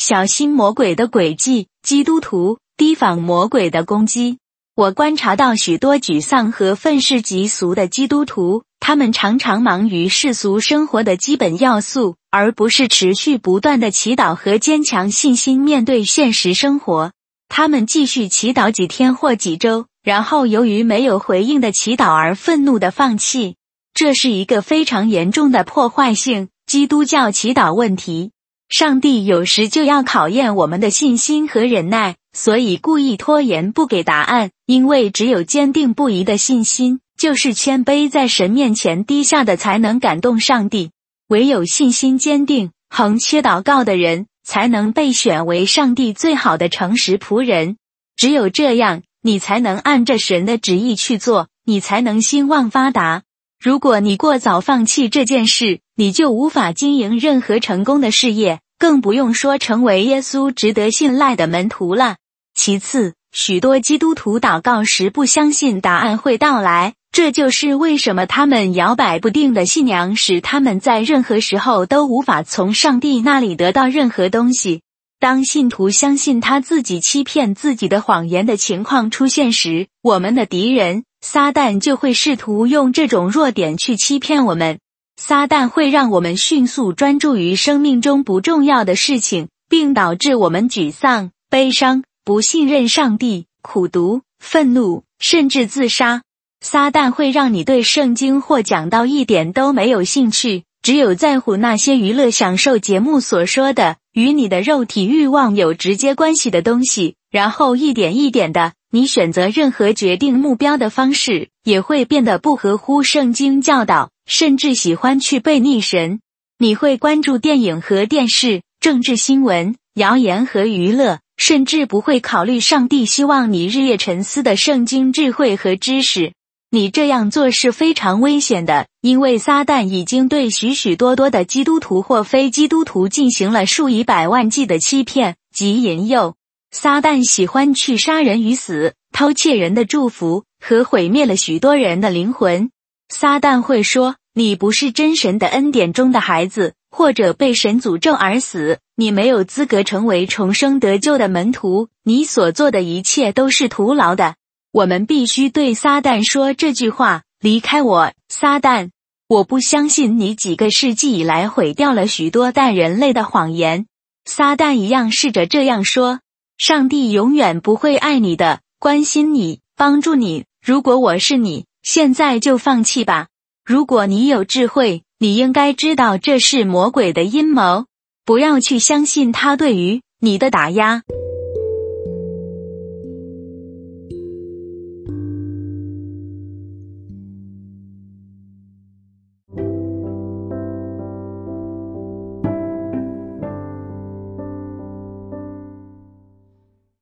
小心魔鬼的诡计，基督徒提防魔鬼的攻击。我观察到许多沮丧和愤世嫉俗的基督徒，他们常常忙于世俗生活的基本要素，而不是持续不断的祈祷和坚强信心面对现实生活。他们继续祈祷几天或几周，然后由于没有回应的祈祷而愤怒的放弃。这是一个非常严重的破坏性基督教祈祷问题。上帝有时就要考验我们的信心和忍耐，所以故意拖延不给答案。因为只有坚定不移的信心，就是谦卑在神面前低下的，才能感动上帝。唯有信心坚定、横切祷告的人，才能被选为上帝最好的诚实仆人。只有这样，你才能按着神的旨意去做，你才能兴旺发达。如果你过早放弃这件事，你就无法经营任何成功的事业，更不用说成为耶稣值得信赖的门徒了。其次，许多基督徒祷告时不相信答案会到来，这就是为什么他们摇摆不定的信仰使他们在任何时候都无法从上帝那里得到任何东西。当信徒相信他自己欺骗自己的谎言的情况出现时，我们的敌人撒旦就会试图用这种弱点去欺骗我们。撒旦会让我们迅速专注于生命中不重要的事情，并导致我们沮丧、悲伤、不信任上帝、苦读、愤怒，甚至自杀。撒旦会让你对圣经或讲道一点都没有兴趣，只有在乎那些娱乐享受节目所说的与你的肉体欲望有直接关系的东西，然后一点一点的，你选择任何决定目标的方式也会变得不合乎圣经教导。甚至喜欢去背逆神，你会关注电影和电视、政治新闻、谣言和娱乐，甚至不会考虑上帝希望你日夜沉思的圣经智慧和知识。你这样做是非常危险的，因为撒旦已经对许许多多的基督徒或非基督徒进行了数以百万计的欺骗及引诱。撒旦喜欢去杀人于死，偷窃人的祝福和毁灭了许多人的灵魂。撒旦会说。你不是真神的恩典中的孩子，或者被神诅咒而死，你没有资格成为重生得救的门徒。你所做的一切都是徒劳的。我们必须对撒旦说这句话：离开我，撒旦！我不相信你几个世纪以来毁掉了许多代人类的谎言。撒旦一样试着这样说：上帝永远不会爱你的，关心你，帮助你。如果我是你，现在就放弃吧。如果你有智慧，你应该知道这是魔鬼的阴谋。不要去相信他对于你的打压。